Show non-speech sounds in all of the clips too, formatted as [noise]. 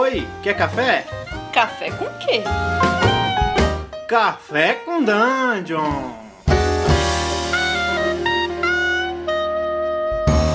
Oi, quer café? Café com quê? Café com Dungeon!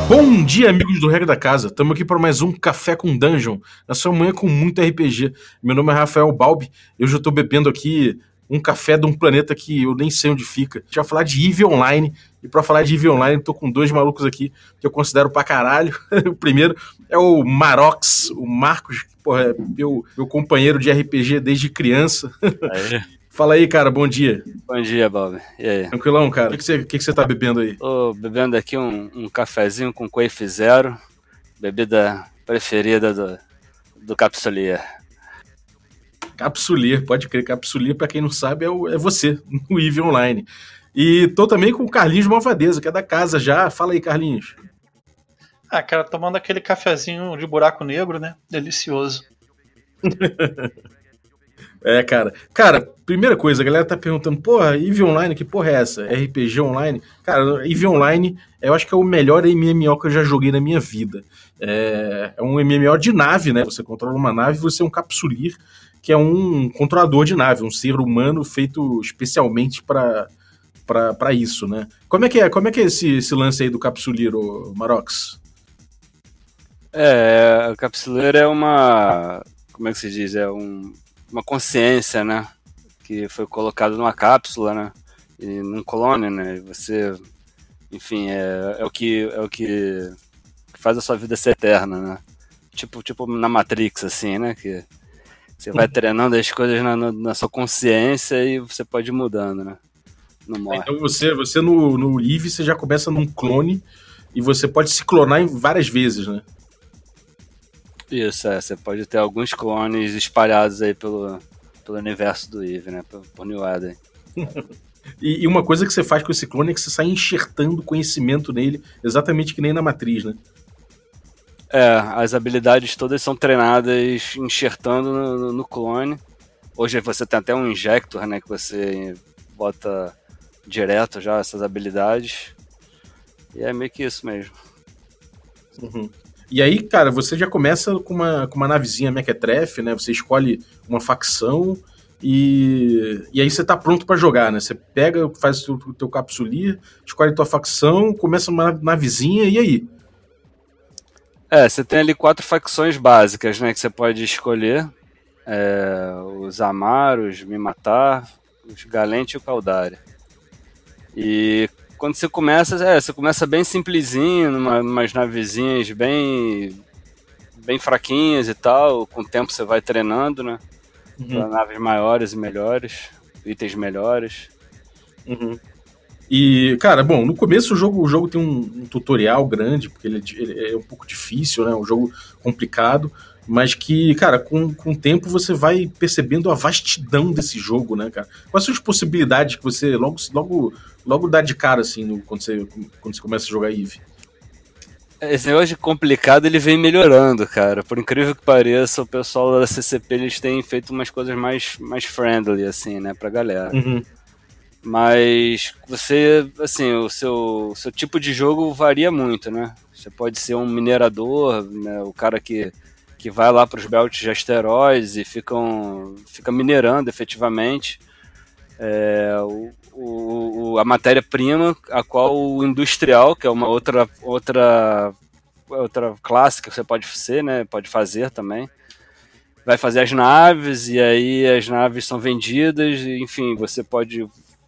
Bom dia, amigos do Regra da Casa. Estamos aqui para mais um Café com Dungeon, na sua manhã com muito RPG. Meu nome é Rafael Balbi, eu já estou bebendo aqui um café de um planeta que eu nem sei onde fica. A gente vai falar de EVE Online, e para falar de EVE Online, tô com dois malucos aqui que eu considero pra caralho. [laughs] o primeiro é o Marox, o Marcos, porra, é meu, meu companheiro de RPG desde criança. Aí. [laughs] Fala aí, cara, bom dia. Bom dia, Bob. E aí? Tranquilão, cara. O que, você, que, que você tá bebendo aí? Tô bebendo aqui um, um cafezinho com Quafe Zero, bebida preferida do, do Capsulier. Capsulier, pode crer, Capsulier, para quem não sabe, é, o, é você, [laughs] no EVE Online. E tô também com o Carlinhos Malvadeza, que é da casa já. Fala aí, Carlinhos. Ah, cara, tomando aquele cafezinho de buraco negro, né? Delicioso. [laughs] é, cara. Cara, primeira coisa, a galera tá perguntando, porra, EVE Online, que porra é essa? RPG Online? Cara, EVE Online, eu acho que é o melhor MMO que eu já joguei na minha vida. É, é um MMO de nave, né? Você controla uma nave, você é um capsulir, que é um controlador de nave, um ser humano feito especialmente para para isso, né? Como é que é, como é, que é esse, esse lance aí do capsuleiro, Marox? É, o capsuleiro é uma, como é que se diz, é um, uma consciência, né? Que foi colocado numa cápsula, né? E num clone, né? E você, enfim, é, é o que é o que faz a sua vida ser eterna, né? Tipo, tipo na Matrix, assim, né? Que você vai treinando as coisas na, na sua consciência e você pode ir mudando, né? Não morre. Então você, você no, no Eve, você já começa num clone e você pode se clonar várias vezes, né? Isso, é. Você pode ter alguns clones espalhados aí pelo, pelo universo do Eve, né? Por, por New Eden. [laughs] e, e, uma coisa que você faz com esse clone é que você sai enxertando conhecimento nele, exatamente que nem na matriz, né? É, as habilidades todas são treinadas enxertando no, no, no clone. Hoje você tem até um injector, né? Que você bota direto já essas habilidades. E é meio que isso mesmo. Uhum. E aí, cara, você já começa com uma, com uma navezinha mequetrefe, né? Você escolhe uma facção e, e aí você tá pronto para jogar, né? Você pega, faz o teu, capsulir, escolhe tua facção, começa uma navezinha e aí? É, você tem ali quatro facções básicas, né? Que você pode escolher. É, os Amaros, Me Matar, os Galente e o Caldari. E quando você começa, é, você começa bem simplesinho, numa, umas navezinhas bem bem fraquinhas e tal, com o tempo você vai treinando, né? Uhum. Pra naves maiores e melhores, itens melhores. Uhum. E, cara, bom, no começo o jogo, o jogo tem um, um tutorial grande, porque ele, é ele, é um pouco difícil, né? Um jogo complicado mas que, cara, com, com o tempo você vai percebendo a vastidão desse jogo, né, cara? Quais são as possibilidades que você logo, logo, logo dá de cara, assim, no, quando, você, quando você começa a jogar Eve? Esse negócio de complicado ele vem melhorando, cara. Por incrível que pareça, o pessoal da CCP eles têm feito umas coisas mais, mais friendly, assim, né, pra galera. Uhum. Mas você, assim, o seu, seu tipo de jogo varia muito, né? Você pode ser um minerador, né, o cara que que vai lá para os belts de asteroides e ficam, fica minerando efetivamente é, o, o, a matéria-prima, a qual o industrial, que é uma outra, outra, outra classe que você pode ser, né, pode fazer também, vai fazer as naves e aí as naves são vendidas, enfim, você pode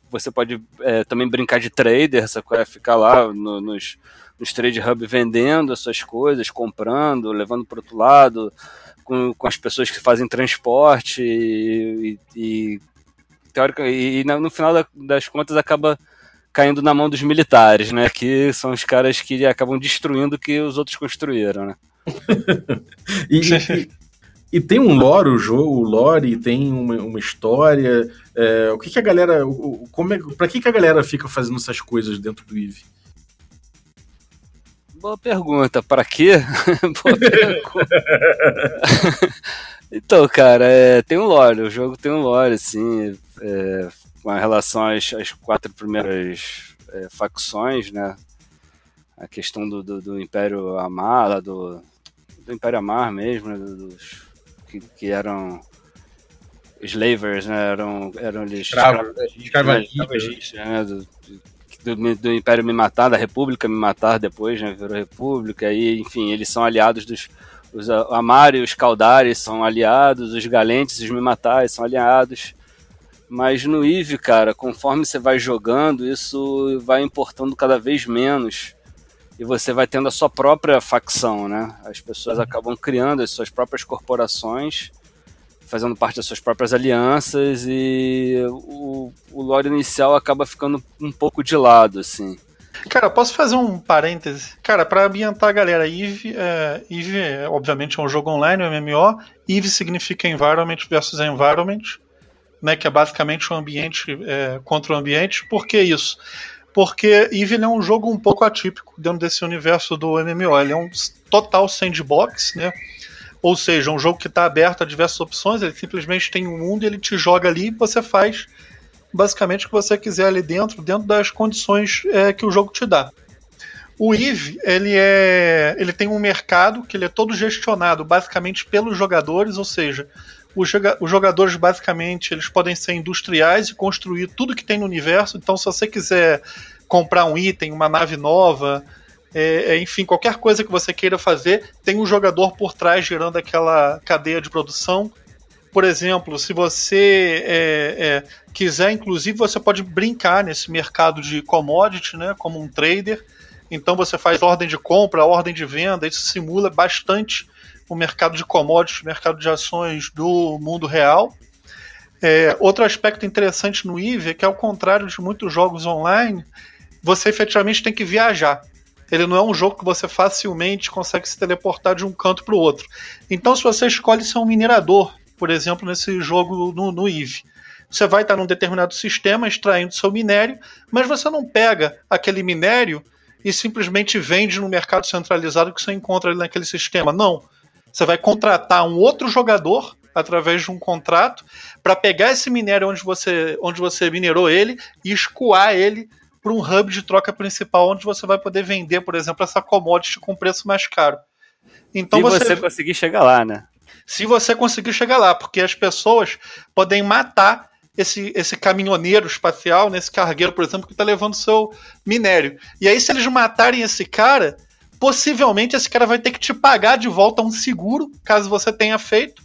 você pode é, também brincar de trader, você vai ficar lá no, nos nos trade hub vendendo as suas coisas, comprando, levando para outro lado, com, com as pessoas que fazem transporte e, e, teórica, e, e no final das contas acaba caindo na mão dos militares, né? Que são os caras que acabam destruindo o que os outros construíram, né? [laughs] e, e, e, tem um lore o jogo, o lore tem uma, uma história. É, o que, que a galera. O, como é, pra que, que a galera fica fazendo essas coisas dentro do EVE? Boa pergunta. Para quê? [laughs] Boa pergunta. [laughs] então, cara, é, tem um lore. O jogo tem um lore, assim, é, com relação às, às quatro primeiras é, facções, né? A questão do, do, do Império Amar, do, do Império Amar mesmo, né? Dos que, que eram slavers, né? Eram, eram eles escravagistas, né? Do, do, do, Império me matar, da República me matar depois, né? Virou República, e enfim, eles são aliados dos. Os Amari e os Caldari são aliados, os Galentes os Mimatais são aliados. Mas no Eve, cara, conforme você vai jogando, isso vai importando cada vez menos. E você vai tendo a sua própria facção, né? As pessoas acabam criando as suas próprias corporações fazendo parte das suas próprias alianças e o, o lore inicial acaba ficando um pouco de lado, assim. Cara, posso fazer um parêntese? Cara, para ambientar a galera, Eve, é, Eve obviamente é um jogo online, um MMO. Eve significa environment versus environment, né, que é basicamente o um ambiente é, contra o ambiente. Por que isso? Porque Eve é um jogo um pouco atípico dentro desse universo do MMO. Ele é um total sandbox, né? Ou seja, um jogo que está aberto a diversas opções, ele simplesmente tem um mundo e ele te joga ali e você faz basicamente o que você quiser ali dentro, dentro das condições é, que o jogo te dá. O Eve, ele é, ele tem um mercado que ele é todo gestionado basicamente pelos jogadores, ou seja, os, jogadores basicamente eles podem ser industriais e construir tudo que tem no universo. Então, se você quiser comprar um item, uma nave nova, é, é, enfim, qualquer coisa que você queira fazer, tem um jogador por trás gerando aquela cadeia de produção. Por exemplo, se você é, é, quiser, inclusive, você pode brincar nesse mercado de commodity, né, como um trader. Então você faz ordem de compra, ordem de venda, isso simula bastante o mercado de commodities, mercado de ações do mundo real. É, outro aspecto interessante no EVE é que, ao contrário de muitos jogos online, você efetivamente tem que viajar. Ele não é um jogo que você facilmente consegue se teleportar de um canto para o outro. Então, se você escolhe ser um minerador, por exemplo, nesse jogo no, no EVE, você vai estar num determinado sistema extraindo seu minério, mas você não pega aquele minério e simplesmente vende no mercado centralizado que você encontra ali naquele sistema. Não. Você vai contratar um outro jogador através de um contrato para pegar esse minério onde você, onde você minerou ele e escoar ele para um hub de troca principal onde você vai poder vender, por exemplo, essa commodity com preço mais caro. Então Se você, você conseguir chegar lá, né? Se você conseguir chegar lá, porque as pessoas podem matar esse, esse caminhoneiro espacial, nesse cargueiro, por exemplo, que está levando seu minério. E aí, se eles matarem esse cara, possivelmente esse cara vai ter que te pagar de volta um seguro, caso você tenha feito,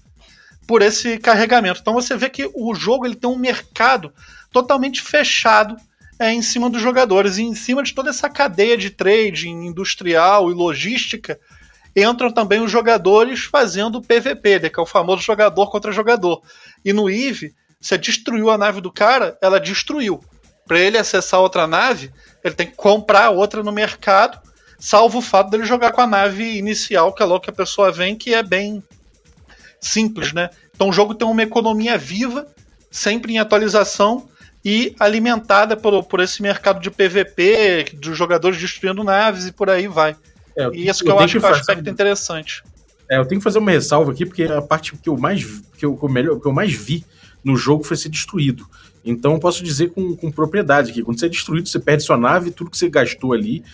por esse carregamento. Então você vê que o jogo ele tem um mercado totalmente fechado é em cima dos jogadores. E em cima de toda essa cadeia de trading industrial e logística, entram também os jogadores fazendo PVP, né, que é o famoso jogador contra jogador. E no EVE, você destruiu a nave do cara, ela destruiu. Para ele acessar outra nave, ele tem que comprar outra no mercado, salvo o fato dele jogar com a nave inicial, que é logo que a pessoa vem, que é bem simples, né? Então o jogo tem uma economia viva, sempre em atualização, e alimentada por, por esse mercado de PVP, dos jogadores destruindo naves e por aí vai. É, e isso que eu, eu acho que é um aspecto interessante. É, eu tenho que fazer uma ressalva aqui, porque a parte que eu mais, que eu, que eu melhor, que eu mais vi no jogo foi ser destruído. Então eu posso dizer com, com propriedade que quando você é destruído, você perde sua nave, tudo que você gastou ali,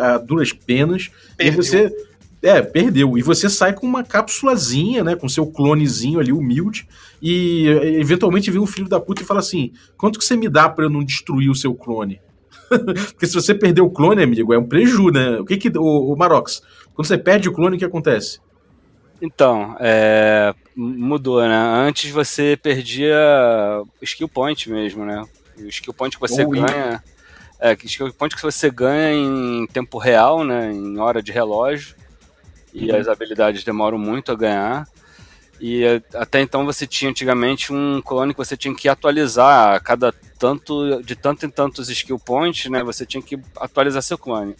a duras penas, Perdeu. e você é, perdeu. E você sai com uma cápsulazinha, né? Com seu clonezinho ali, humilde. E eventualmente vem um filho da puta e fala assim: quanto que você me dá para eu não destruir o seu clone? [laughs] Porque se você perder o clone, amigo, é um preju, né? O que que. O, o Marox, quando você perde o clone, o que acontece? Então, é, mudou, né? Antes você perdia skill point mesmo, né? O skill point que você ganha. É, skill point que você ganha em tempo real, né? Em hora de relógio e uhum. as habilidades demoram muito a ganhar. E eh, até então você tinha antigamente um clone que você tinha que atualizar a cada tanto, de tanto em tantos skill points, né? Você tinha que atualizar seu clone.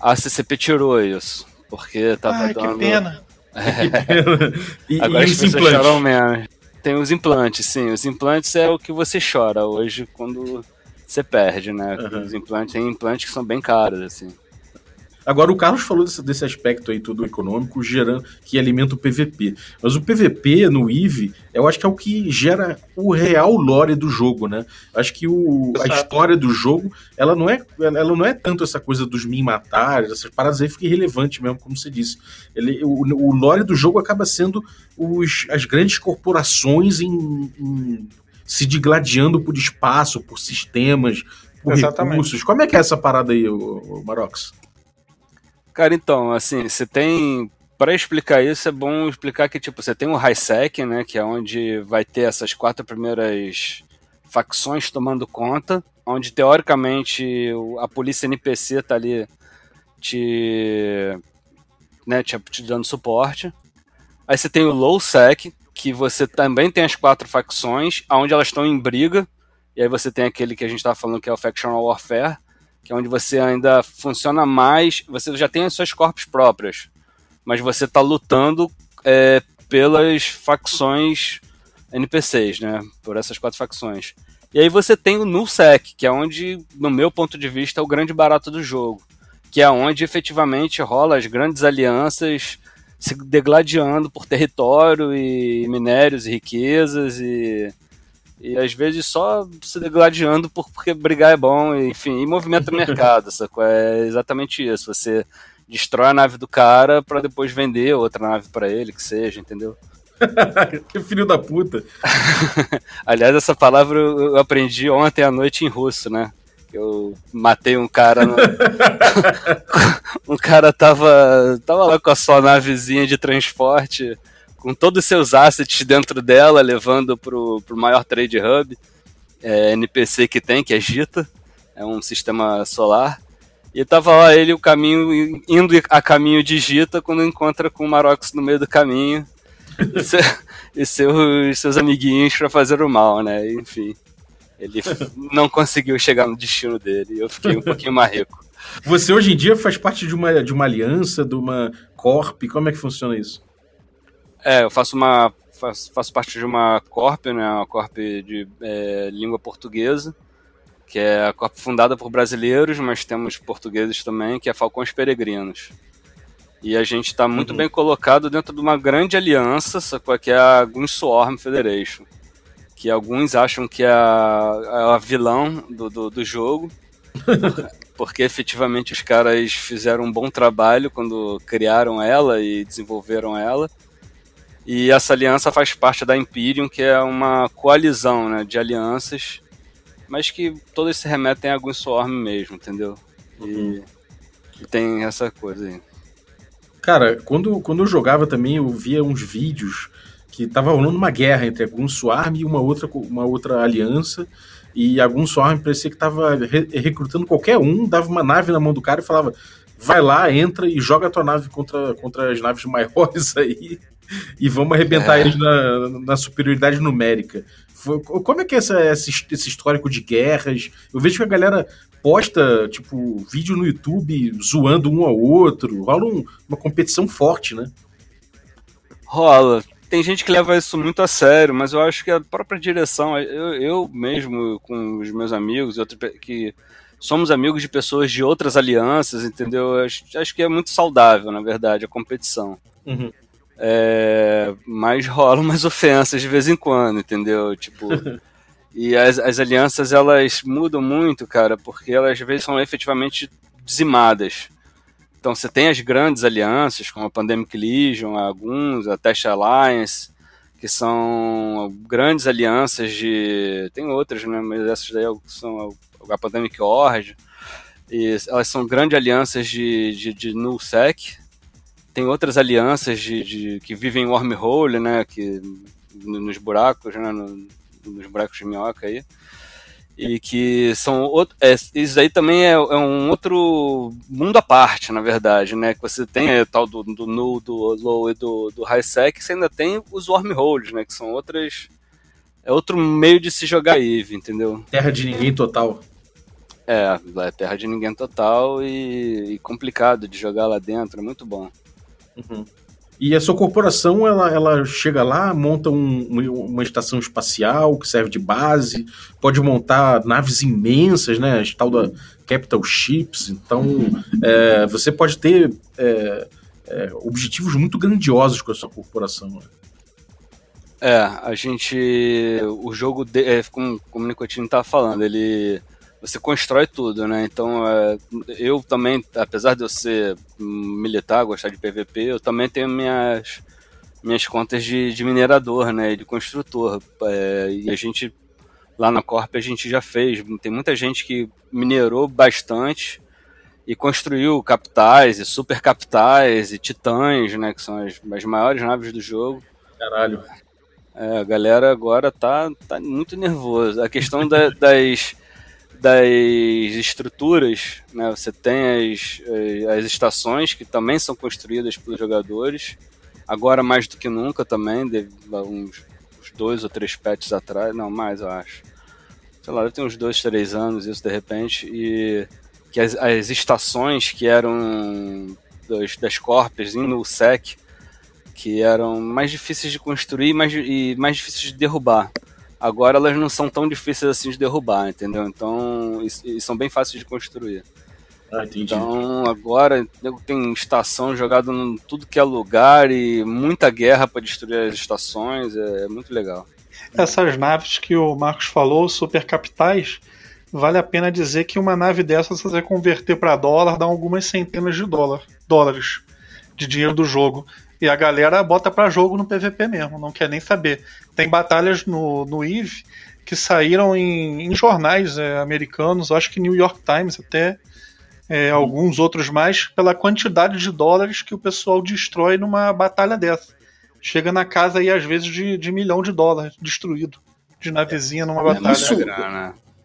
A CCP tirou isso, porque tava Ai, dando... que pena. É. que pena. e, Agora e os implantes? menos. Tem os implantes, sim. Os implantes é o que você chora hoje quando você perde, né? Uhum. Os implantes, tem implantes que são bem caros, assim. Agora, o Carlos falou desse, desse aspecto aí todo econômico, gerando, que alimenta o PVP. Mas o PVP no EVE, eu acho que é o que gera o real lore do jogo, né? Acho que o, a história do jogo, ela não, é, ela não é tanto essa coisa dos mim matar, essas paradas aí fica irrelevante mesmo, como você disse. Ele, o, o lore do jogo acaba sendo os, as grandes corporações em, em se digladiando por espaço, por sistemas, por Exatamente. recursos. Como é que é essa parada aí, o, o Marox? Cara, então, assim, você tem. Para explicar isso, é bom explicar que, tipo, você tem o HiSec, né? Que é onde vai ter essas quatro primeiras facções tomando conta, onde teoricamente a polícia NPC tá ali te, né, te, te dando suporte. Aí você tem o LowSec, que você também tem as quatro facções, onde elas estão em briga, e aí você tem aquele que a gente estava falando que é o Factional Warfare, que é onde você ainda funciona mais, você já tem as suas corpos próprias, mas você está lutando é, pelas facções NPCs, né? Por essas quatro facções. E aí você tem o NullSec, que é onde, no meu ponto de vista, é o grande barato do jogo. Que é onde efetivamente rola as grandes alianças se degladiando por território e minérios e riquezas e e às vezes só se degladiando por, porque brigar é bom, enfim, e movimenta o mercado, [laughs] sacou? É exatamente isso. Você destrói a nave do cara para depois vender outra nave para ele, que seja, entendeu? [laughs] que filho da puta. [laughs] Aliás, essa palavra eu aprendi ontem à noite em russo, né? Eu matei um cara. No... um cara tava, tava lá com a sua navezinha de transporte com todos os seus assets dentro dela, levando para o maior trade hub é, NPC que tem, que é Gita, é um sistema solar. E tava lá ele o caminho indo a caminho de Gita quando encontra com o Marox no meio do caminho e, [laughs] e seus, seus amiguinhos para fazer o mal, né? Enfim, ele não conseguiu chegar no destino dele. Eu fiquei um pouquinho mais rico. Você hoje em dia faz parte de uma, de uma aliança, de uma corp? Como é que funciona isso? É, eu faço uma. Faço, faço parte de uma corp, né? Uma corp de é, língua portuguesa, que é a corp fundada por brasileiros, mas temos portugueses também, que é Falcões Peregrinos. E a gente está muito uhum. bem colocado dentro de uma grande aliança, que é a Gunswarm Federation. Que alguns acham que é a, é a vilão do, do, do jogo, [laughs] porque efetivamente os caras fizeram um bom trabalho quando criaram ela e desenvolveram ela. E essa aliança faz parte da Imperium, que é uma coalizão né, de alianças, mas que todas se remetem a Gunswarm mesmo, entendeu? E, uhum. e, tem essa coisa aí. Cara, quando, quando eu jogava também, eu via uns vídeos que tava rolando uma guerra entre a Gunswarm e uma outra, uma outra aliança, e a Gunswarm parecia que tava re recrutando qualquer um, dava uma nave na mão do cara e falava vai lá, entra e joga a tua nave contra, contra as naves maiores [laughs] aí e vamos arrebentar é. eles na, na, superioridade numérica. Como é que é essa, esse, esse histórico de guerras? Eu vejo que a galera posta, tipo, vídeo no YouTube zoando um ao outro. Rola um, uma competição forte, né? Rola. Tem gente que leva isso muito a sério, mas eu acho que a própria direção, eu, eu mesmo com os meus amigos, outros que somos amigos de pessoas de outras alianças, entendeu? Acho, acho que é muito saudável, na verdade, a competição. Uhum. É, mas rolam umas ofensas de vez em quando, entendeu? Tipo. [laughs] e as, as alianças elas mudam muito, cara, porque elas às vezes são efetivamente dizimadas. Então você tem as grandes alianças, como a Pandemic Legion, alguns, a Test Alliance, que são grandes alianças de. Tem outras, né? Mas essas daí são a Pandemic Horde. E elas são grandes alianças de, de, de nullsec, tem outras alianças de, de, que vivem em wormhole, né? Que, nos buracos, né? No, nos buracos de minhoca aí. E que são. Outro, é, isso aí também é, é, um outro mundo à parte, na verdade, né? Que você tem é, tal do, do null, do low e do, do high sec, você ainda tem os wormholes, né? Que são outras. É outro meio de se jogar EVE, entendeu? Terra de ninguém total. É, é terra de ninguém total e, e complicado de jogar lá dentro, é muito bom. Uhum. E a sua corporação, ela, ela chega lá, monta um, uma estação espacial que serve de base, pode montar naves imensas, né? As tal da Capital Ships. Então, é, você pode ter é, é, objetivos muito grandiosos com a sua corporação. Né? É, a gente. O jogo, de, é, como, como o Nicotino estava falando, ele você constrói tudo, né? Então, é, eu também, apesar de eu ser militar, gostar de PVP, eu também tenho minhas, minhas contas de, de minerador, né? De construtor. É, e a gente, lá na Corp, a gente já fez. Tem muita gente que minerou bastante e construiu capitais e super capitais e titãs, né? Que são as, as maiores naves do jogo. Caralho. É, a galera agora tá, tá muito nervosa. A questão da, das das estruturas, né? Você tem as, as estações que também são construídas pelos jogadores. Agora mais do que nunca também, uns, uns dois ou três patches atrás, não mais eu acho. Sei lá, tem uns dois, três anos isso de repente e que as, as estações que eram das, das corpes indo no SEC que eram mais difíceis de construir mais, e mais difíceis de derrubar. Agora elas não são tão difíceis assim de derrubar, entendeu? Então, e, e são bem fáceis de construir. Ah, entendi. Então, agora tem estação jogada em tudo que é lugar e muita guerra para destruir as estações, é, é, muito legal. Essas naves que o Marcos falou, super capitais, vale a pena dizer que uma nave dessas, se você converter para dólar, dá algumas centenas de dólar, dólares de dinheiro do jogo. E a galera bota para jogo no PVP mesmo, não quer nem saber. Tem batalhas no, no EVE que saíram em, em jornais é, americanos, acho que New York Times até, é, alguns outros mais, pela quantidade de dólares que o pessoal destrói numa batalha dessa. Chega na casa aí, às vezes, de, de milhão de dólares destruído de navezinha numa é batalha. Isso,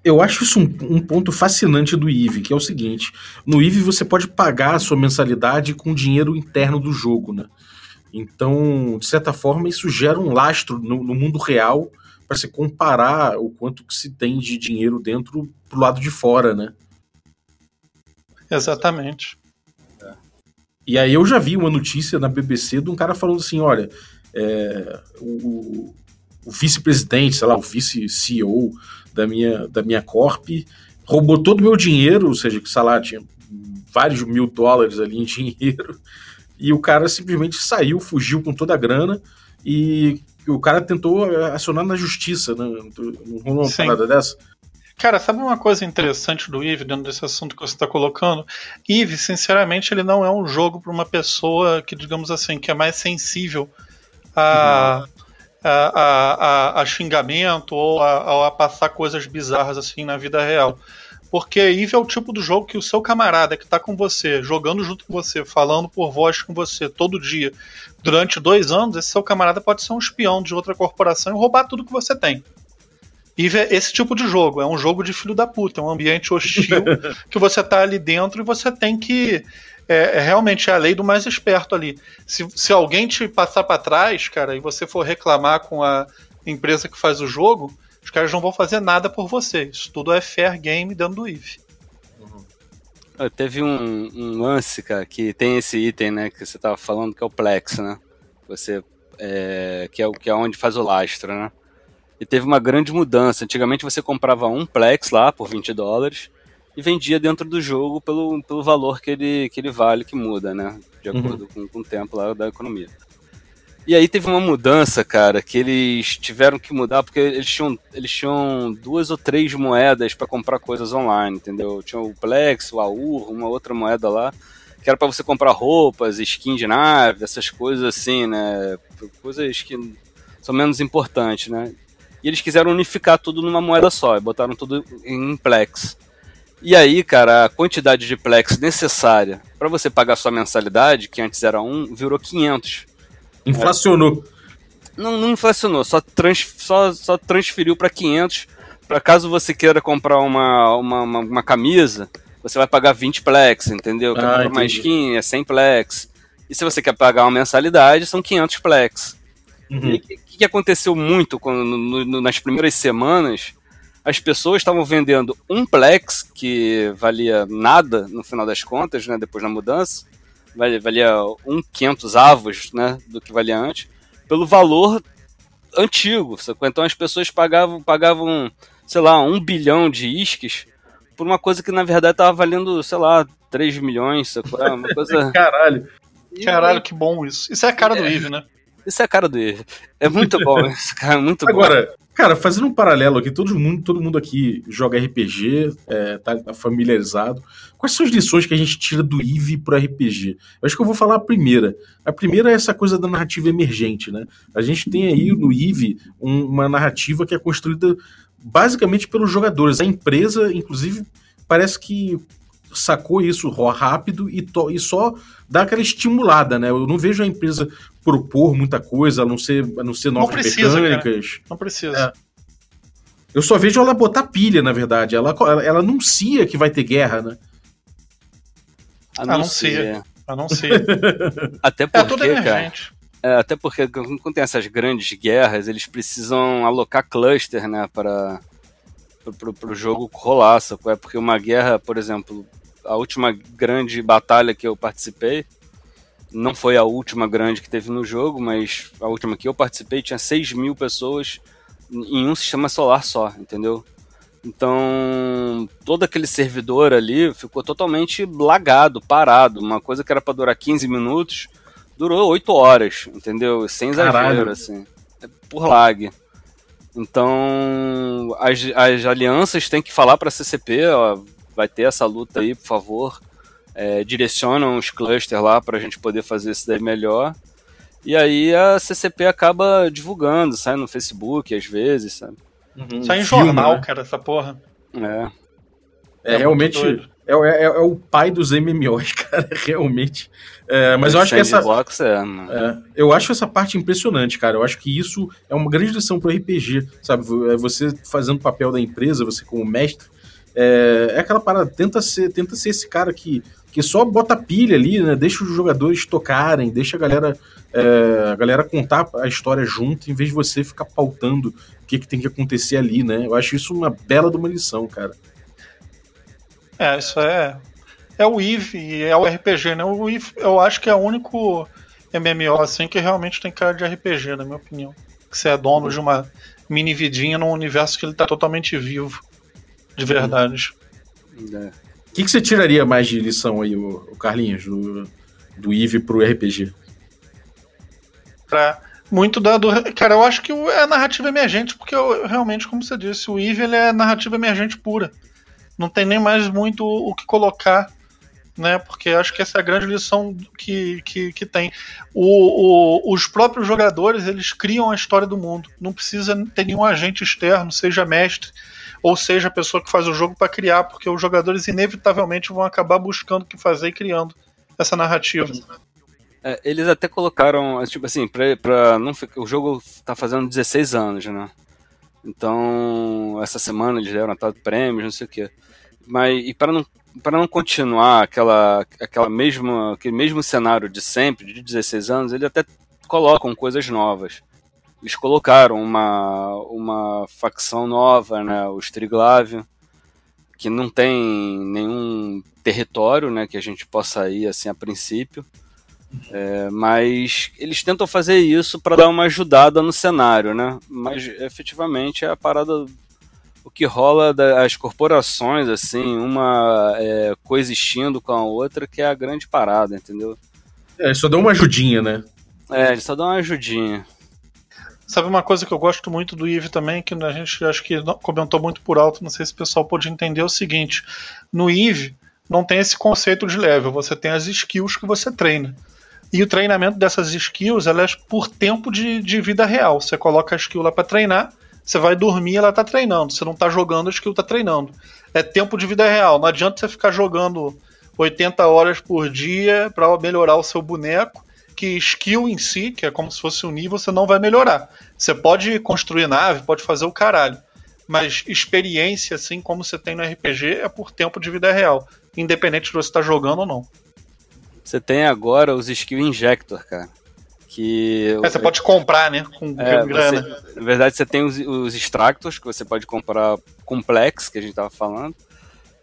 eu acho isso um, um, ponto fascinante do IVE, que é o seguinte: no IVE você pode pagar a sua mensalidade com dinheiro interno do jogo, né? Então, de certa forma, isso gera um lastro no, no mundo real para se comparar o quanto que se tem de dinheiro dentro pro lado de fora, né? Exatamente. É. E aí eu já vi uma notícia na BBC de um cara falando assim, olha, é, o, o vice-presidente, sei lá, o vice-CEO da minha, da minha corp roubou todo o meu dinheiro, ou seja, que, sei lá, tinha vários mil dólares ali em [laughs] dinheiro, e o cara simplesmente saiu, fugiu com toda a grana e o cara tentou acionar na justiça, né? Não rolou uma parada dessa? Cara, sabe uma coisa interessante do Eve dentro desse assunto que você está colocando? Eve, sinceramente, ele não é um jogo para uma pessoa que, digamos assim, que é mais sensível a, uhum. a, a, a, a, xingamento ou a, a passar coisas bizarras assim na vida real. Porque Eve é o tipo do jogo que o seu camarada que está com você, jogando junto com você, falando por voz com você todo dia, durante dois anos, esse seu camarada pode ser um espião de outra corporação e roubar tudo que você tem. Eve é esse tipo de jogo, é um jogo de filho da puta, é um ambiente hostil [laughs] que você está ali dentro e você tem que. É, é, realmente é a lei do mais esperto ali. Se, se alguém te passar para trás, cara, e você for reclamar com a empresa que faz o jogo, os caras não vão fazer nada por você. Isso tudo é fair game dentro do EVE. Uhum. Teve um, um, lance, cara, que tem esse item, né, que você tava falando, que é o Plex, né? Você, é, que, é, que é onde faz o lastro, né? E teve uma grande mudança. Antigamente você comprava um Plex lá por 20 dólares e vendia dentro do jogo pelo, pelo valor que ele, que ele vale, que muda, né? De uhum. acordo uhum. com, com o tempo lá da economia. E aí teve uma mudança, cara, que eles tiveram que mudar porque eles tinham, eles tinham duas ou três moedas para comprar coisas online, entendeu? Tinha o Plex, o AUR, uma outra moeda lá, que era para você comprar roupas, skin de nave, essas coisas assim, né? Coisas que são menos importantes, né? E eles quiseram unificar tudo numa moeda só, e botaram tudo em Plex. E aí, cara, a quantidade de Plex necessária para você pagar sua mensalidade, que antes era um, virou 500. Inflacionou. Não, não inflacionou, só, trans, só, só transferiu para 500. Para caso você queira comprar uma, uma, uma, uma, camisa, você vai pagar 20 plex, entendeu? Quer ah, comprar uma skin, é 100 plex. E se você quer pagar uma mensalidade, são 500 plex. Uhum. O que, que, aconteceu muito quando, no, no, nas primeiras semanas? As pessoas estavam vendendo um plex, que valia nada no final das contas, né, depois da mudança, valia, valia um quinhentos avos, né, do que valia antes, pelo valor antigo. Então as pessoas pagavam, pagavam, sei lá, um bilhão de isques por uma coisa que na verdade estava valendo, sei lá, 3 milhões, sacou? É uma coisa. [laughs] Caralho. Caralho, que bom isso. Isso é a cara do Eve, né? Isso é a cara do Eve. É muito bom isso, cara. Muito Agora, bom. Cara, fazendo um paralelo aqui, todo mundo, todo mundo aqui joga RPG, é, tá familiarizado. Quais são as lições que a gente tira do Eve pro RPG? Eu acho que eu vou falar a primeira. A primeira é essa coisa da narrativa emergente, né? A gente tem aí no Eve um, uma narrativa que é construída basicamente pelos jogadores. A empresa, inclusive, parece que sacou isso rápido e, to, e só dá aquela estimulada, né? Eu não vejo a empresa propor muita coisa, a não ser, a não ser novas não precisa, mecânicas. Cara. Não precisa. É. Eu só vejo ela botar pilha, na verdade. Ela, ela, ela anuncia que vai ter guerra, né? Anuncia. Anuncia. [laughs] Até porque, é emergente. É, até porque quando tem essas grandes guerras, eles precisam alocar cluster, né, para o jogo rolar, sacou? É porque uma guerra, por exemplo, a última grande batalha que eu participei, não foi a última grande que teve no jogo, mas a última que eu participei tinha 6 mil pessoas em um sistema solar só, entendeu? Então, todo aquele servidor ali ficou totalmente lagado, parado. Uma coisa que era para durar 15 minutos, durou 8 horas, entendeu? Sem exagero, Caralho. assim. É por lag. Então, as, as alianças têm que falar para a CCP, ó, vai ter essa luta aí, por favor. É, direcionam os clusters lá para a gente poder fazer isso daí melhor. E aí a CCP acaba divulgando, sai no Facebook às vezes, sabe? Uhum. Sai em jornal, né? cara, essa porra. É. É, é realmente. É, é, é, o pai dos MMOs, [laughs] cara, realmente. É, mas eu acho que essa. É, é, eu acho essa parte impressionante, cara. Eu acho que isso é uma grande lição pro RPG, sabe? É você fazendo o papel da empresa, você como mestre, é, é aquela parada, tenta ser, tenta ser esse cara que, que só bota pilha ali, né? Deixa os jogadores tocarem, deixa a galera, é, a galera contar a história junto, em vez de você ficar pautando o que, que tem que acontecer ali, né? Eu acho isso uma bela de uma lição, cara. É, isso é. É o EVE e é o RPG, né? O EVE eu acho que é o único MMO assim que realmente tem cara de RPG, na minha opinião. Que você é dono de uma mini vidinha num universo que ele tá totalmente vivo de verdade. É. O que, que você tiraria mais de lição aí, o, Carlinhos, do, do Eve pro RPG? Pra muito da do, cara, eu acho que é narrativa emergente, porque eu, realmente, como você disse, o Eve ele é narrativa emergente pura. Não tem nem mais muito o que colocar, né? Porque acho que essa é a grande lição que, que, que tem. O, o, os próprios jogadores eles criam a história do mundo. Não precisa ter nenhum agente externo, seja mestre, ou seja a pessoa que faz o jogo para criar, porque os jogadores inevitavelmente vão acabar buscando o que fazer e criando essa narrativa. É, eles até colocaram, tipo assim, pra, pra não ficar, o jogo tá fazendo 16 anos, né? Então, essa semana eles deram tal prêmios, não sei o quê. Mas e para não para não continuar aquela aquela mesma aquele mesmo cenário de sempre, de 16 anos, eles até colocam coisas novas eles colocaram uma, uma facção nova, né, o Striglav, que não tem nenhum território né, que a gente possa ir assim a princípio. É, mas eles tentam fazer isso para dar uma ajudada no cenário, né? Mas efetivamente é a parada o que rola das corporações, assim, uma é, coexistindo com a outra, que é a grande parada, entendeu? É, só dá uma ajudinha, né? É, eles só dão uma ajudinha. Sabe uma coisa que eu gosto muito do Eve também, que a gente acho que comentou muito por alto, não sei se o pessoal pode entender, é o seguinte: no Eve não tem esse conceito de level, você tem as skills que você treina. E o treinamento dessas skills elas é por tempo de, de vida real. Você coloca a skill lá para treinar, você vai dormir ela tá treinando. Você não tá jogando, a skill tá treinando. É tempo de vida real. Não adianta você ficar jogando 80 horas por dia para melhorar o seu boneco que skill em si, que é como se fosse um nível, você não vai melhorar. Você pode construir nave, pode fazer o caralho. Mas experiência, assim como você tem no RPG, é por tempo de vida real. Independente de você estar tá jogando ou não. Você tem agora os skill injector, cara. Que. É, você pode comprar, né? Com é, grana. Você, na verdade, você tem os, os extractors que você pode comprar complex, que a gente tava falando.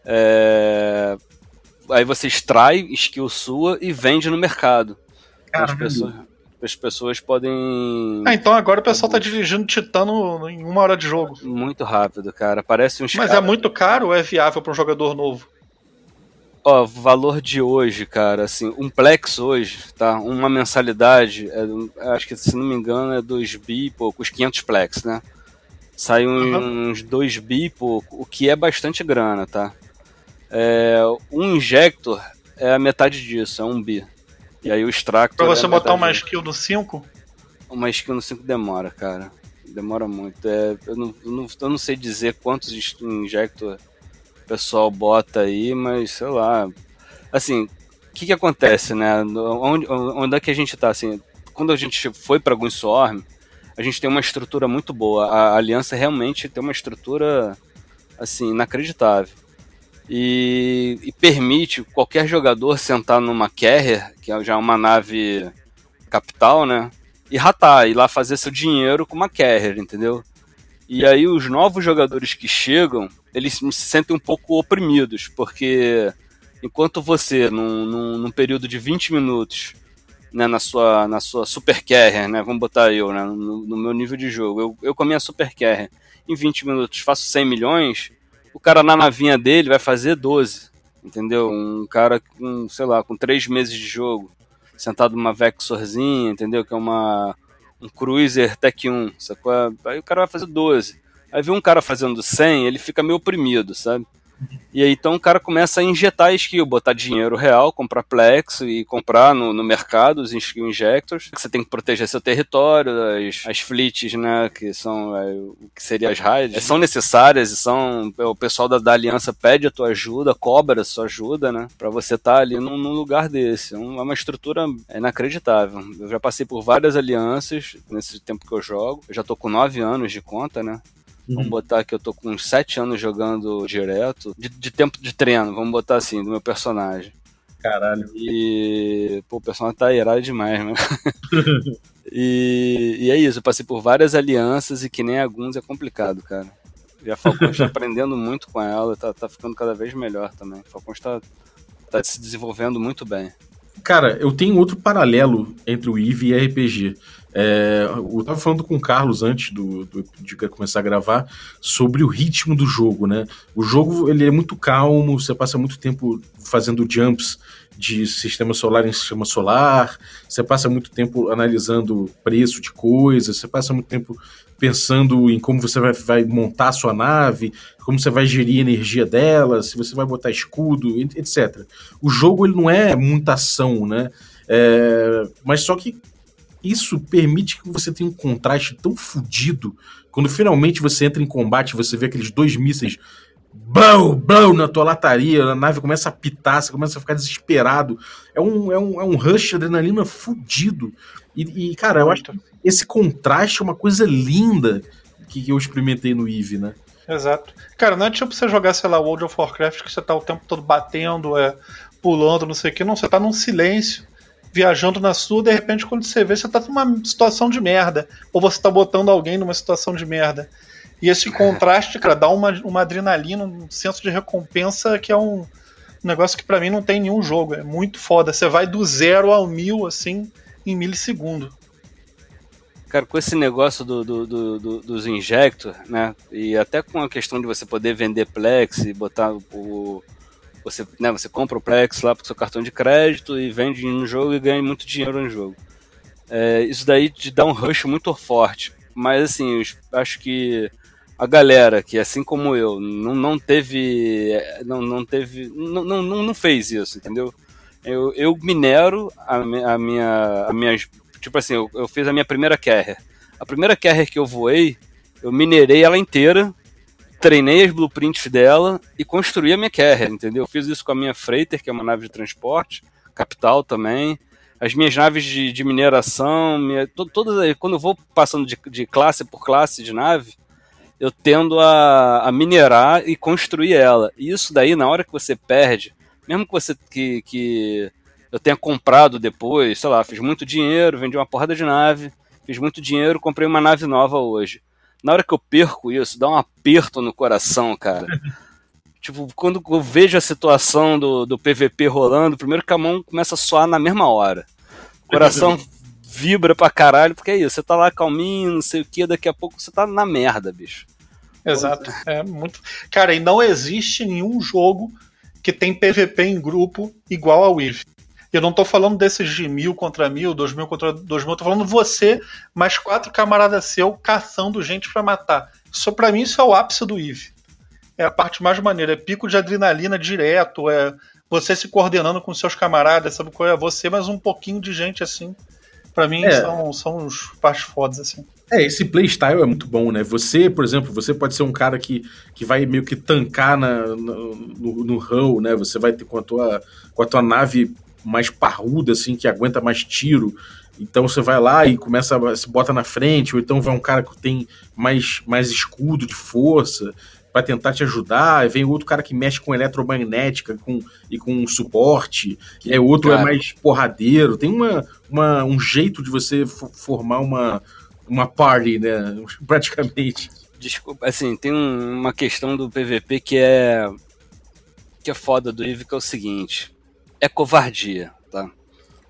É, aí você extrai skill sua e vende no mercado. As pessoas, as pessoas podem. Ah, então agora o pessoal tá dirigindo Titano em uma hora de jogo. Muito rápido, cara. Parece uns. Mas cara... é muito caro ou é viável para um jogador novo? Ó, valor de hoje, cara, assim, um Plex hoje, tá? Uma mensalidade, é, acho que se não me engano é 2 bi e pouco, os 500 Plex, né? Sai uhum. uns 2 bi e pouco, o que é bastante grana, tá? É, um Injector é a metade disso, é um bi. E aí o Extractor. Pra você é botar uma skill no 5? Uma skill no 5 demora, cara. Demora muito. É, eu, não, eu, não, eu não sei dizer quantos Injector o pessoal bota aí, mas sei lá. Assim, o que, que acontece, né? Onde, onde é que a gente tá? Assim, quando a gente foi para Gunstorm, a gente tem uma estrutura muito boa. A aliança realmente tem uma estrutura assim inacreditável. E, e, permite qualquer jogador sentar numa carrier, que é já uma nave capital, né? E ratar, ir lá fazer seu dinheiro com uma carrier, entendeu? E aí os novos jogadores que chegam, eles se sentem um pouco oprimidos, porque enquanto você, num, num, num período de 20 minutos, né, na sua, na sua super carrier, né, vamos botar eu, né, no, no meu nível de jogo, eu, eu com a minha super carrier, em 20 minutos faço 100 milhões, o cara na navinha dele vai fazer 12, entendeu? Um cara com, sei lá, com 3 meses de jogo, sentado numa Vexorzinha, entendeu? Que é uma um Cruiser Tech 1, sacou? Aí o cara vai fazer 12. Aí vê um cara fazendo 100, ele fica meio oprimido, sabe? E aí então o cara começa a injetar skill, botar dinheiro real, comprar Plex e comprar no, no mercado os skill injectors. Você tem que proteger seu território, as, as fleets, né, que são é, o que seria as raids, são necessárias e são o pessoal da, da, aliança pede a tua ajuda, cobra a sua ajuda, né, para você estar tá ali num, num, lugar desse. É, é uma estrutura inacreditável. Eu já passei por várias alianças nesse tempo que eu jogo. Eu já tô com nove anos de conta, né? Uhum. Vamos botar que eu tô com uns 7 anos jogando direto, de, de, tempo de treino, vamos botar assim, do meu personagem. Caralho. E, pô, o personagem tá irado demais, né? [laughs] e, e é isso, eu passei por várias alianças e que nem alguns é complicado, cara. E a Falcão está [laughs] aprendendo muito com ela, tá, tá ficando cada vez melhor também. A Falcão está tá se desenvolvendo muito bem. Cara, eu tenho outro paralelo entre o EVE e RPG. É, eu estava falando com o Carlos antes do, do, de começar a gravar sobre o ritmo do jogo, né? O jogo ele é muito calmo, você passa muito tempo fazendo jumps de sistema solar em sistema solar, você passa muito tempo analisando preço de coisas, você passa muito tempo pensando em como você vai, vai montar a sua nave, como você vai gerir a energia dela, se você vai botar escudo, etc. O jogo ele não é muita ação, né? É, mas só que isso permite que você tenha um contraste tão fodido. Quando finalmente você entra em combate, você vê aqueles dois mísseis bão, bão na tua lataria, a nave começa a pitar, você começa a ficar desesperado. É um, é um, é um rush de adrenalina fudido. E, e, cara, eu acho que esse contraste é uma coisa linda que, eu experimentei no Eve, né? Exato. Cara, não é tipo você jogar, sei lá, World of Warcraft que você tá o tempo todo batendo, é, pulando, não sei o que, não, você tá num silêncio viajando na sua, de repente, quando você vê, você tá numa situação de merda. Ou você tá botando alguém numa situação de merda. E esse contraste, cara, dá uma, uma adrenalina, um senso de recompensa que é um negócio que para mim não tem nenhum jogo. É muito foda. Você vai do zero ao mil, assim, em milissegundo. Cara, com esse negócio do, do, do, do, dos injector, né? E até com a questão de você poder vender Plex e botar o, você, né, você compra o Plex lá pro seu cartão de crédito e vende no jogo e ganha muito dinheiro no jogo. É, isso daí te dá um rush muito forte. Mas assim, acho que a galera que, assim como eu, não, não teve. Não, não teve. Não, não, não fez isso, entendeu? Eu, eu minero a, a minha. A minha tipo assim, eu, eu fiz a minha primeira carrier. A primeira carrier que eu voei, eu minerei ela inteira treinei as blueprints dela e construí a minha carrier, entendeu? Fiz isso com a minha Freighter, que é uma nave de transporte, capital também. As minhas naves de, de mineração, minha, to, todas quando eu vou passando de, de, classe por classe de nave, eu tendo a, a, minerar e construir ela. E isso daí, na hora que você perde, mesmo que você que, que eu tenha comprado depois, sei lá, fiz muito dinheiro, vendi uma porrada de nave, fiz muito dinheiro, comprei uma nave nova hoje na hora que eu perco isso, dá um aperto no coração, cara. [laughs] Tipo, quando eu vejo a situação do, do PVP rolando, primeiro que a mão começa a soar na mesma hora. O coração [laughs] vibra pra caralho, porque é isso, você tá lá calminho, não sei o que, daqui a pouco você tá na merda, bicho. Exato. É muito. Cara, e não existe nenhum jogo que tem PVP em grupo igual ao Eve. Eu não tô falando desses de mil contra mil, dois mil contra dois mil, eu tô falando você, mais quatro camaradas seu caçando gente para matar. Isso para mim isso é o ápice do Eve. É a parte mais maneira, é pico de adrenalina direto, é você se coordenando com seus camaradas, sabe qual é você, mas um pouquinho de gente assim. Para mim é. são, são os partes fodas assim. É, esse playstyle é muito bom, né? Você, por exemplo, você pode ser um cara que, que vai meio que tancar na, no, no, no hull, né? Você vai ter com a tua, com a tua nave mais parruda, assim, que aguenta mais tiro. Então você vai lá e começa, se bota na frente, ou então vai um cara que tem mais, mais escudo de força para tentar te ajudar, vem outro cara que mexe com eletromagnética com, e com suporte, e aí outro é cara. é mais porradeiro. Tem uma, uma, um jeito de você formar uma, uma party, né? [laughs] Praticamente. Desculpa, assim, tem um, uma questão do PVP que é que é foda do Eve, que é o seguinte é covardia, tá?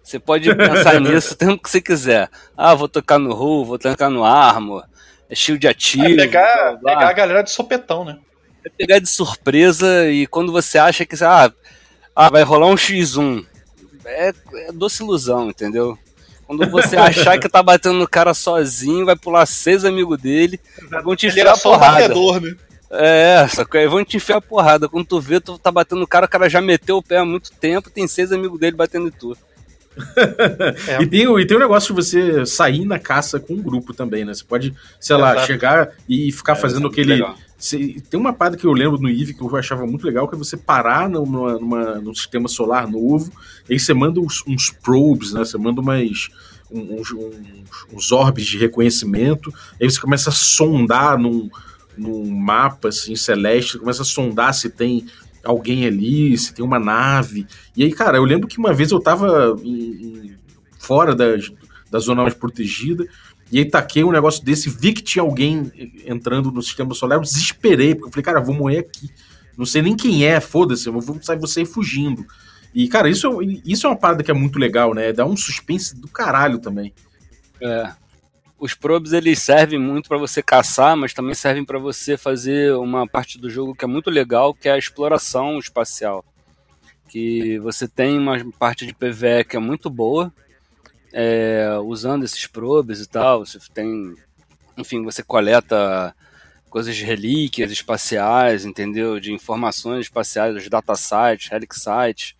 Você pode pensar [laughs] nisso o tempo que você quiser. Ah, vou tocar no Ru, vou tocar no Armor, é shield ativo. É pegar, blá, pegar a galera de sopetão, né? É pegar de surpresa e quando você acha que ah, ah vai rolar um X1, é, é doce ilusão, entendeu? Quando você achar que tá batendo no cara sozinho, vai pular seis amigos dele, vão te enfiar a porrada. Batedor, né? É, só que aí vão te enfiar a porrada. Quando tu vê, tu tá batendo no cara, o cara já meteu o pé há muito tempo, tem seis amigos dele batendo em tu. [laughs] é. e, tem, e tem o negócio de você sair na caça com um grupo também, né? Você pode, sei lá, Exato. chegar e ficar é, fazendo aquele. tem uma parada que eu lembro no Eve que eu achava muito legal, que é você parar numa, numa, num sistema solar novo, e aí você manda uns, uns probes, né? Você manda umas. Uns, uns, uns orbes de reconhecimento, aí você começa a sondar num, num mapa assim, celeste, começa a sondar se tem alguém ali, se tem uma nave. E aí, cara, eu lembro que uma vez eu tava em, em, fora da, da zona mais protegida, e aí taquei um negócio desse, vi que tinha alguém entrando no sistema solar, eu desesperei, porque eu falei, cara, vou morrer aqui. Não sei nem quem é, foda-se, eu vou sair você fugindo. E, cara, isso, isso é uma parada que é muito legal, né? Dá um suspense do caralho também. É os probes eles servem muito para você caçar, mas também servem para você fazer uma parte do jogo que é muito legal, que é a exploração espacial. Que você tem uma parte de PVE que é muito boa, é, usando esses probes e tal. Você tem, enfim, você coleta coisas de relíquias espaciais, entendeu? De informações espaciais, os datasites, helix sites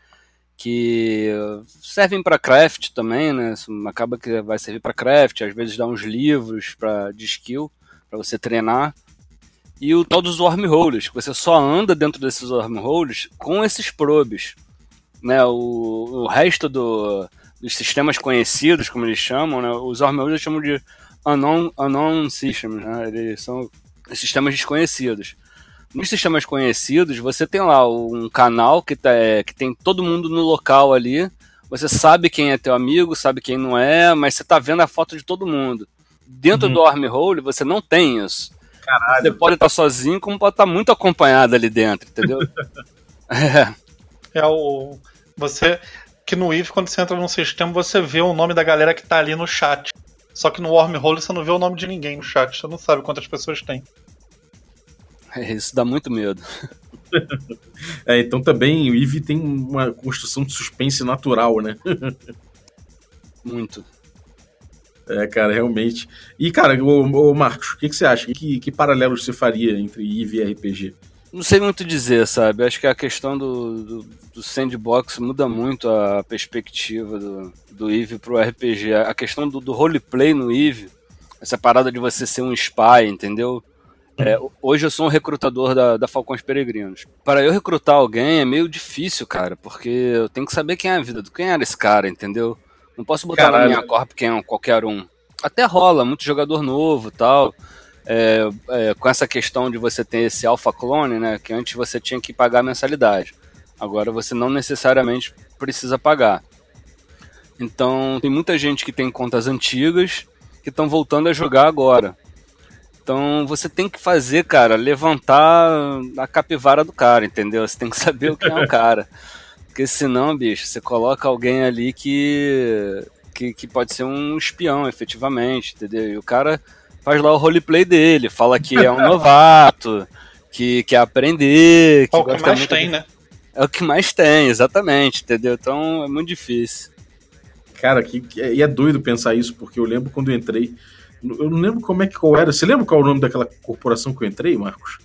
que servem para craft também, né? Acaba que vai servir para craft, às vezes dá uns livros para de skill para você treinar. E o tal dos wormholes, que você só anda dentro desses wormholes com esses probes. Né? O, o resto do, dos sistemas conhecidos, como eles chamam, né? os wormholes eles chamam de unknown, unknown systems, né? eles são sistemas desconhecidos. Nos sistemas conhecidos, você tem lá um canal que, tá, é, que tem todo mundo no local ali. Você sabe quem é teu amigo, sabe quem não é, mas você tá vendo a foto de todo mundo. Dentro uhum. do Armhole, você não tem isso. Caralho. Você pode estar sozinho, como pode estar muito acompanhado ali dentro, entendeu? [laughs] é. É o. Você. Que no IF, quando você entra num sistema, você vê o nome da galera que tá ali no chat. Só que no Wormhole você não vê o nome de ninguém no chat. Você não sabe quantas pessoas tem. [laughs] Isso dá muito medo. [laughs] é, então também o Eve tem uma construção de suspense natural, né? [laughs] muito. É, cara, realmente. E, cara, ô, ô Marcos, o que, que, você acha? Que, que paralelos você faria entre Eve e RPG? Não sei muito dizer, sabe? Acho que a questão do, do, do sandbox muda muito a perspectiva do, do Eve pro RPG. A questão do, do roleplay no Eve, essa parada de você ser um spy, entendeu? É, hoje eu sou um recrutador da, da Falcões Peregrinos. Para eu recrutar alguém é meio difícil, cara, porque eu tenho que saber quem é a vida do quem era esse cara, entendeu? Não posso botar Caralho. na minha corp quem é qualquer um. Até rola, muito jogador novo tal. É, é, com essa questão de você ter esse alpha clone, né? Que antes você tinha que pagar mensalidade. Agora você não necessariamente precisa pagar. Então tem muita gente que tem contas antigas que estão voltando a jogar agora. Então você tem que fazer, cara, levantar a capivara do cara, entendeu? Você tem que [laughs] saber o que é o cara. Porque senão, bicho, você coloca alguém ali que, que, que pode ser um espião, efetivamente, entendeu? E o cara faz lá o roleplay dele, fala que é um [laughs] novato, que quer aprender. Que é o que mais tem, de... né? É o que mais tem, exatamente, entendeu? Então é muito difícil. Cara, que, que, e é doido pensar isso, porque eu lembro quando eu entrei. Eu não lembro como é que qual era. Você lembra qual é o nome daquela corporação que eu entrei, Marcos?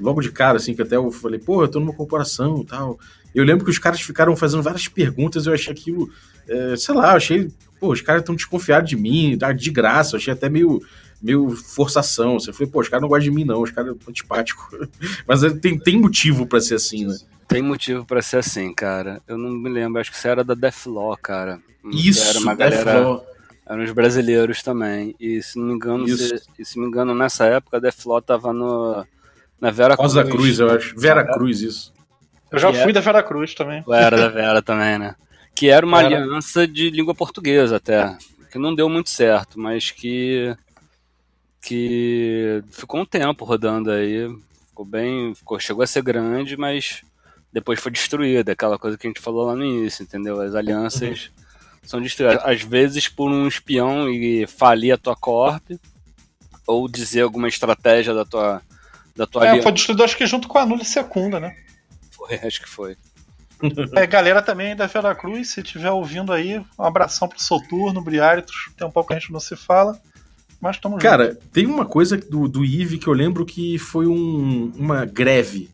Logo de cara, assim, que até eu falei, pô, eu tô numa corporação e tal. Eu lembro que os caras ficaram fazendo várias perguntas, eu achei aquilo, é, sei lá, eu achei, pô, os caras estão desconfiados de mim, tá, de graça, eu achei até meio, meio forçação. Você falei, pô, os caras não gostam de mim, não, os caras são antipáticos. [laughs] Mas tem, tem motivo para ser assim, né? Tem motivo para ser assim, cara. Eu não me lembro, acho que isso era da Deathlaw, cara. Isso, era uma galera. Eram os brasileiros também. E se não me engano, se, se me engano, nessa época a Deathlaw tava no, na Vera Rosa Cruz. Cruz, eu acho. Vera Cruz, isso. Eu já que fui era... da Vera Cruz também. Era da Vera também, né? Que era uma era. aliança de língua portuguesa até. Que não deu muito certo, mas que. que ficou um tempo rodando aí. Ficou bem. Ficou, chegou a ser grande, mas depois foi destruída, aquela coisa que a gente falou lá no início, entendeu? As alianças uhum. São destruídas. Às vezes por um espião e falir a tua corp, ou dizer alguma estratégia da tua, da tua é, aliança. foi destruído acho que junto com a Nula Secunda, né? Foi, acho que foi. [laughs] É, galera também da Veracruz, se estiver ouvindo aí, um abração pro Soturno, Briaritos, tem um pouco que a gente não se fala, mas estamos Cara, tem uma coisa do, do IVE que eu lembro que foi um, uma greve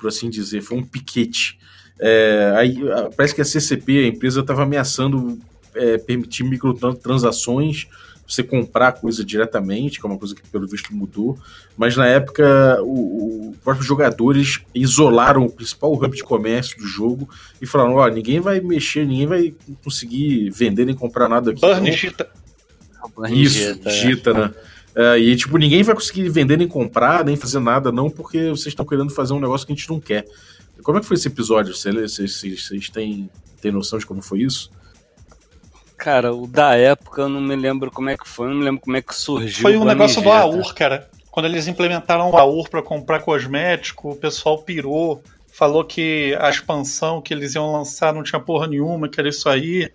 por assim dizer, foi um piquete. É, aí, parece que a CCP, a empresa, estava ameaçando é, permitir microtransações, você comprar coisa diretamente, que é uma coisa que pelo visto mudou, mas na época os próprios jogadores isolaram o principal hub de comércio do jogo e falaram: ó, ninguém vai mexer, ninguém vai conseguir vender nem comprar nada aqui. Burn Gita. Isso, Gita, né? Uh, e, tipo, ninguém vai conseguir vender, nem comprar, nem fazer nada, não, porque vocês estão querendo fazer um negócio que a gente não quer. Como é que foi esse episódio? Vocês, vocês têm, têm noção de como foi isso? Cara, o da época eu não me lembro como é que foi, não me lembro como é que surgiu. Foi um negócio do AUR, cara. Quando eles implementaram o AUR para comprar cosmético, o pessoal pirou, falou que a expansão que eles iam lançar não tinha porra nenhuma, que era isso aí.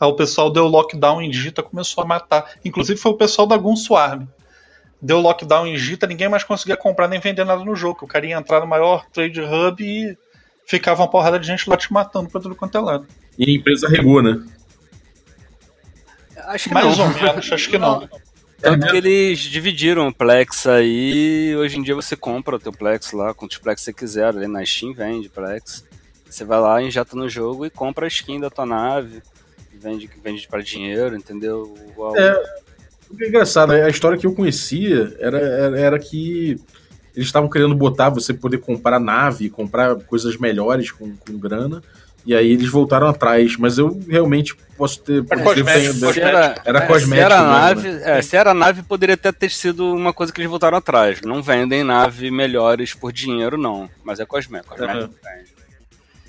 Aí o pessoal deu lockdown em Gita começou a matar. Inclusive foi o pessoal da Gun Swarm. Deu lockdown em Gita, ninguém mais conseguia comprar nem vender nada no jogo. O cara ia entrar no maior trade hub e ficava uma porrada de gente lá te matando pra tudo quanto é lado. E a empresa regou, né? Acho que Mais não. ou menos, acho que não. É porque eles dividiram o Plex aí e hoje em dia você compra o teu Plex lá, quantos Plex você quiser, ali na Steam vende Plex. Você vai lá, injeta no jogo e compra a skin da tua nave vende, vende para dinheiro, entendeu? É, o que é engraçado, a história que eu conhecia era, era, era que eles estavam querendo botar você poder comprar nave, comprar coisas melhores com, com grana. E aí eles voltaram atrás, mas eu realmente posso ter. Era cosmético. Se era, era é, cosmético. Se era, mesmo, nave, né? é, se era nave, poderia até ter sido uma coisa que eles voltaram atrás. Não vendem nave melhores por dinheiro, não. Mas é cosmético. cosmético uhum.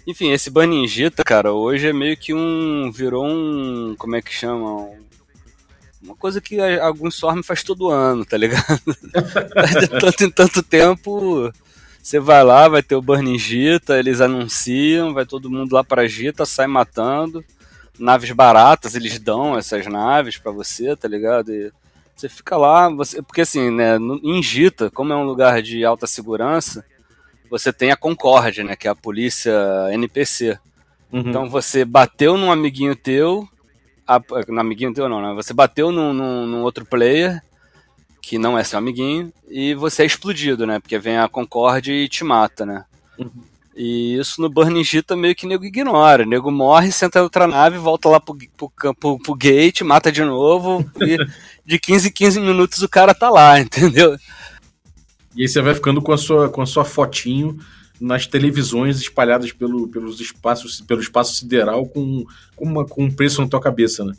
Enfim, esse Baningita, cara, hoje é meio que um. virou um. Como é que chama? uma coisa que alguns Storm faz todo ano, tá ligado? de [laughs] tanto em tanto tempo. Você vai lá, vai ter o Burning Gita, eles anunciam, vai todo mundo lá pra Gita, sai matando. Naves baratas, eles dão essas naves para você, tá ligado? E você fica lá, você, porque assim, né, em Gita, como é um lugar de alta segurança, você tem a Concorde, né? Que é a polícia NPC. Uhum. Então você bateu num amiguinho teu. A, no amiguinho teu não, né? Você bateu num, num, num, outro player que não é seu amiguinho e você é explodido, né? Porque vem a Concorde e te mata, né? Uhum. E isso no Burning Gita meio que nego ignora. O nego morre, senta em outra nave, volta lá pro, pro, pro, pro gate, mata de novo. e [laughs] de 15 em 15 minutos o cara tá lá, [laughs] entendeu? E aí você vai ficando com a sua, com a sua fotinho nas televisões espalhadas pelo, pelos espaços, pelo espaço sideral com, com, uma, com um preço na tua cabeça, né?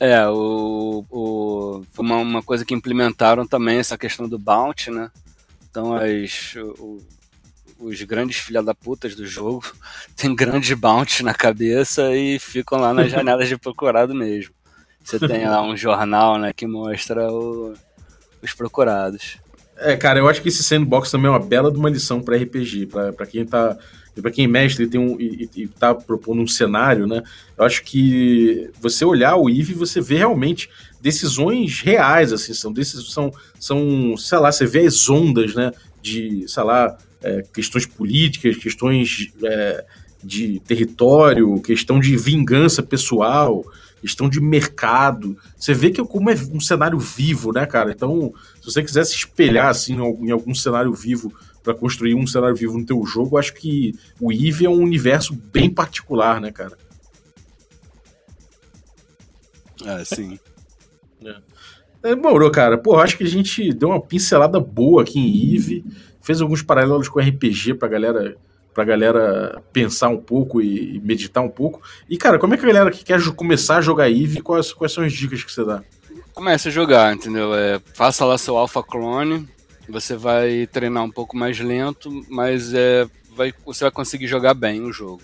É, o, o, foi uma, uma coisa que implementaram também essa questão do bounty, né? Então as, o, os grandes filha da putas do jogo [laughs] têm grandes bounty na cabeça e ficam lá nas janelas de procurado mesmo. Você tem lá um jornal né, que mostra o, os procurados. É, cara, eu acho que esse sandbox também é uma bela de uma lição para RPG, para quem tá para quem é mestre tem um, e, e tá propondo um cenário, né? Eu acho que você olhar o Eve, você vê realmente decisões reais, assim, são decisões, são, são, sei lá, você vê as ondas, né? De, sei lá, é, questões políticas, questões é, de território, questão de vingança pessoal, questão de mercado. Você vê que é como é um cenário vivo, né, cara? Então, se você quiser se espelhar assim em algum cenário vivo para construir um cenário vivo no teu jogo, acho que o Eve é um universo bem particular, né, cara? Ah, sim. [laughs] É. Demorou, cara. Pô, acho que a gente deu uma pincelada boa aqui em Eve, fez alguns paralelos com RPG pra galera pra galera pensar um pouco e, meditar um pouco. E, cara, como é que a galera que quer começar a jogar Eve, quais, quais são as dicas que você dá? Comece a jogar, entendeu? É, faça lá seu Alpha Clone, você vai treinar um pouco mais lento, mas é, vai, você vai conseguir jogar bem o jogo.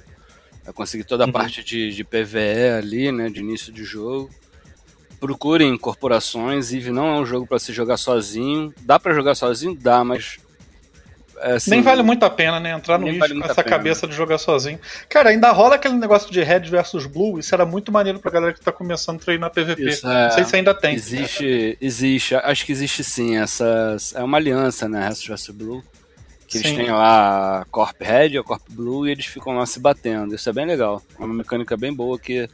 Vai conseguir toda a uhum. parte de, de PVE ali, né, de início de jogo. Procurem corporações, Eve não é um jogo para se jogar sozinho. Dá para jogar sozinho? Dá, mas assim, Nem vale muito a pena, né? Entrar no Eve vale com essa cabeça de jogar sozinho. Cara, ainda rola aquele negócio de Red versus Blue. Isso era muito maneiro pra galera que tá começando a treinar PVP. Isso, é, Não sei se ainda tem. Existe, existe. Acho que existe sim. Essa, é uma aliança, né? Red versus Blue. Que eles têm lá a Corp Red e a Corp Blue e eles ficam lá se batendo. Isso é bem legal. É uma mecânica bem boa que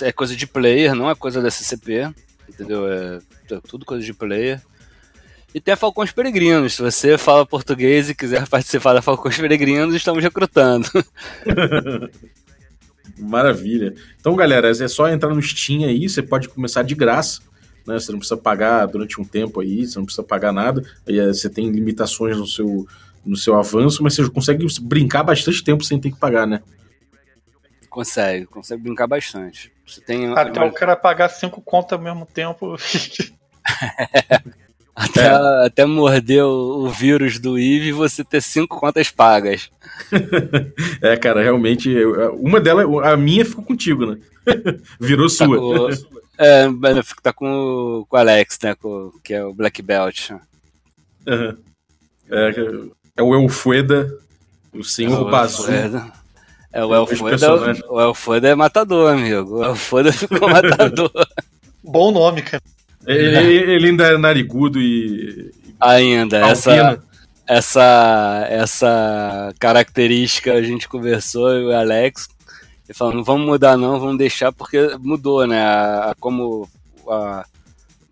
é coisa de player, não é coisa da CCP. Entendeu? É, é tudo coisa de player. E tem a Falcões Peregrinos. Se você fala português e quiser participar da Falcões Peregrinos, estamos recrutando. [laughs] Maravilha. Então, galera, é só entrar no Steam aí, você pode começar de graça. Né? Você não precisa pagar durante um tempo aí, você não precisa pagar nada. Aí, é, você tem limitações no seu, no seu avanço, mas você consegue brincar bastante tempo sem ter que pagar, né? Consegue, consegue brincar bastante. Você tem Até o cara pagar cinco contas ao mesmo tempo. [laughs] [laughs] Até, é. até morder o, o, vírus do Eve e você ter cinco contas pagas. [laughs] é, cara, realmente. Uma delas, a minha ficou contigo, né? [laughs] Virou tá sua. Com, é, tá com, com o Alex, né? Com, que é o Black Belt. Uhum. É, é o Elfueda, o senhor é Bazu. É, o Elfueda, o Elfueda é matador, amigo. O Elfueda ficou [laughs] matador. Bom nome, cara. Ele, ele ainda é narigudo e. Ainda, essa, essa, essa característica a gente conversou, eu e o Alex, e falou, não vamos mudar não, vamos deixar, porque mudou, né? A, a como. A,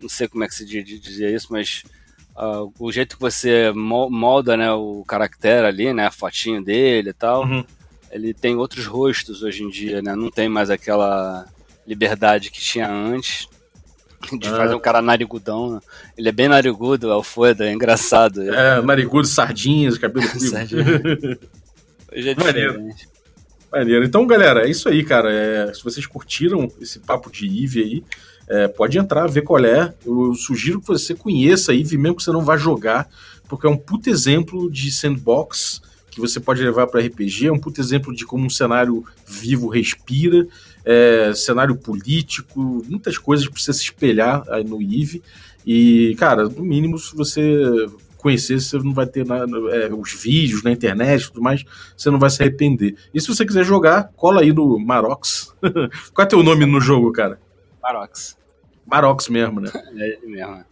não sei como é que se dizia isso, mas a, o jeito que você molda né, o caractere ali, né? A fotinho dele e tal. Uhum. Ele tem outros rostos hoje em dia, né? Não tem mais aquela liberdade que tinha antes de fazer um cara narigudão. Né? Ele é bem narigudo, é o Foda, é engraçado. É, narigudo, sardinhas, cabelo [laughs] Sardinha. [laughs] Hoje é Maneiro. Maneiro. Então, galera, é isso aí, cara. É, se vocês curtiram esse papo de Eve aí, é, pode entrar, ver qual é. Eu sugiro que você conheça a Eve, mesmo que você não vá jogar, porque é um puto exemplo de sandbox que você pode levar para RPG, é um puto exemplo de como um cenário vivo respira é, cenário político, muitas coisas para você se espelhar aí no IVE. E, cara, no mínimo, se você conhecer, você não vai ter nada, é, os vídeos na internet e tudo mais, você não vai se arrepender. E se você quiser jogar, cola aí no Marox. [laughs] Qual é teu nome no jogo, cara? Marox. Marox mesmo, né? [laughs] É ele mesmo.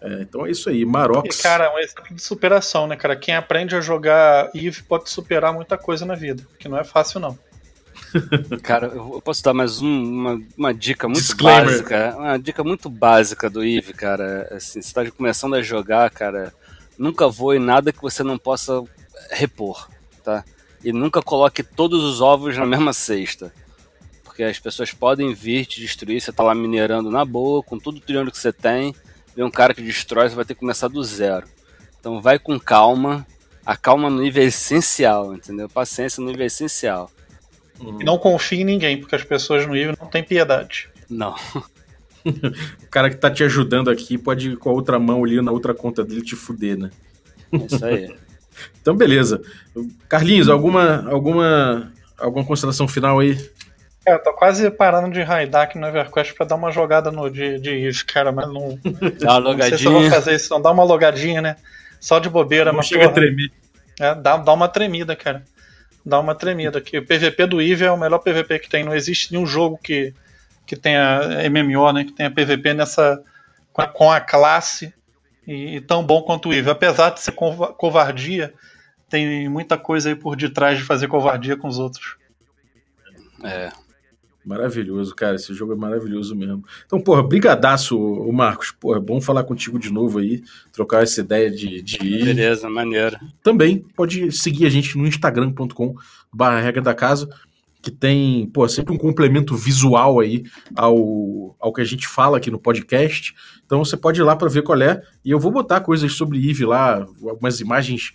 É, então é isso aí, Marox. E, cara, é um exemplo de superação, né, cara? Quem aprende a jogar EVE pode superar muita coisa na vida, que não é fácil, não. Cara, eu posso dar mais um, uma, uma dica muito Disclaimer. básica. Uma dica muito básica do Eve, cara. Assim, você tá começando a jogar, cara. Nunca voe nada que você não possa repor, tá? E nunca coloque todos os ovos na mesma cesta. Porque as pessoas podem vir te destruir, você tá lá minerando na boa, com tudo o dinheiro que você tem, vem um cara que destrói, você vai ter que começar do zero. Então vai com calma. A calma no nível é essencial, entendeu? Paciência no nível é essencial. E não confie em ninguém, porque as pessoas no nível não têm piedade. Não. [laughs] o cara que tá te ajudando aqui pode ir com a outra mão ali na outra conta dele te fuder, né? É isso aí. [laughs] então, beleza. Carlinhos, alguma, alguma, alguma consideração final aí? É, eu tô quase parando de raidar aqui no EverQuest pra dar uma jogada no de, de Eve, cara, mas não. Dá uma Não sei logadinha. se eu vou fazer isso, não. Dá uma logadinha, né? Só de bobeira, Não mas chega a porra, tremer. é, dá, dá uma tremida, cara. Dá uma tremida. Que o PVP do Eve é o melhor PVP que tem. Não existe nenhum jogo que, que tenha MMO, né? Que tenha PVP nessa. com a, com a classe e, e tão bom quanto o Eve. Apesar de ser cova- covardia, tem muita coisa aí por detrás de fazer covardia com os outros. É. Maravilhoso, cara. Esse jogo é maravilhoso mesmo. Então, porra, brigadaço, o Marcos. Porra, é bom falar contigo de novo aí, trocar essa ideia de, de ir. Beleza, maneiro. Também pode seguir a gente no instagram.com barra regra da casa, que tem, pô, sempre um complemento visual aí ao, ao que a gente fala aqui no podcast. Então você pode ir lá para ver qual é. E eu vou botar coisas sobre Eve lá, algumas imagens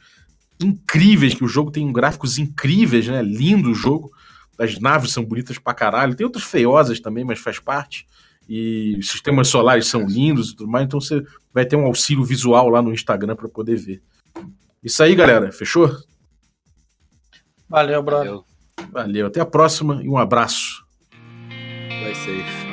incríveis, que o jogo tem gráficos incríveis, né? Lindo o jogo. As naves são bonitas pra caralho. Tem outras feiosas também, mas faz parte. E os sistemas solares são lindos e tudo mais. Então você vai ter um auxílio visual lá no Instagram para poder ver. Isso aí, galera. Fechou? Valeu, brother. Valeu. Valeu. Até a próxima e um abraço. Vai safe.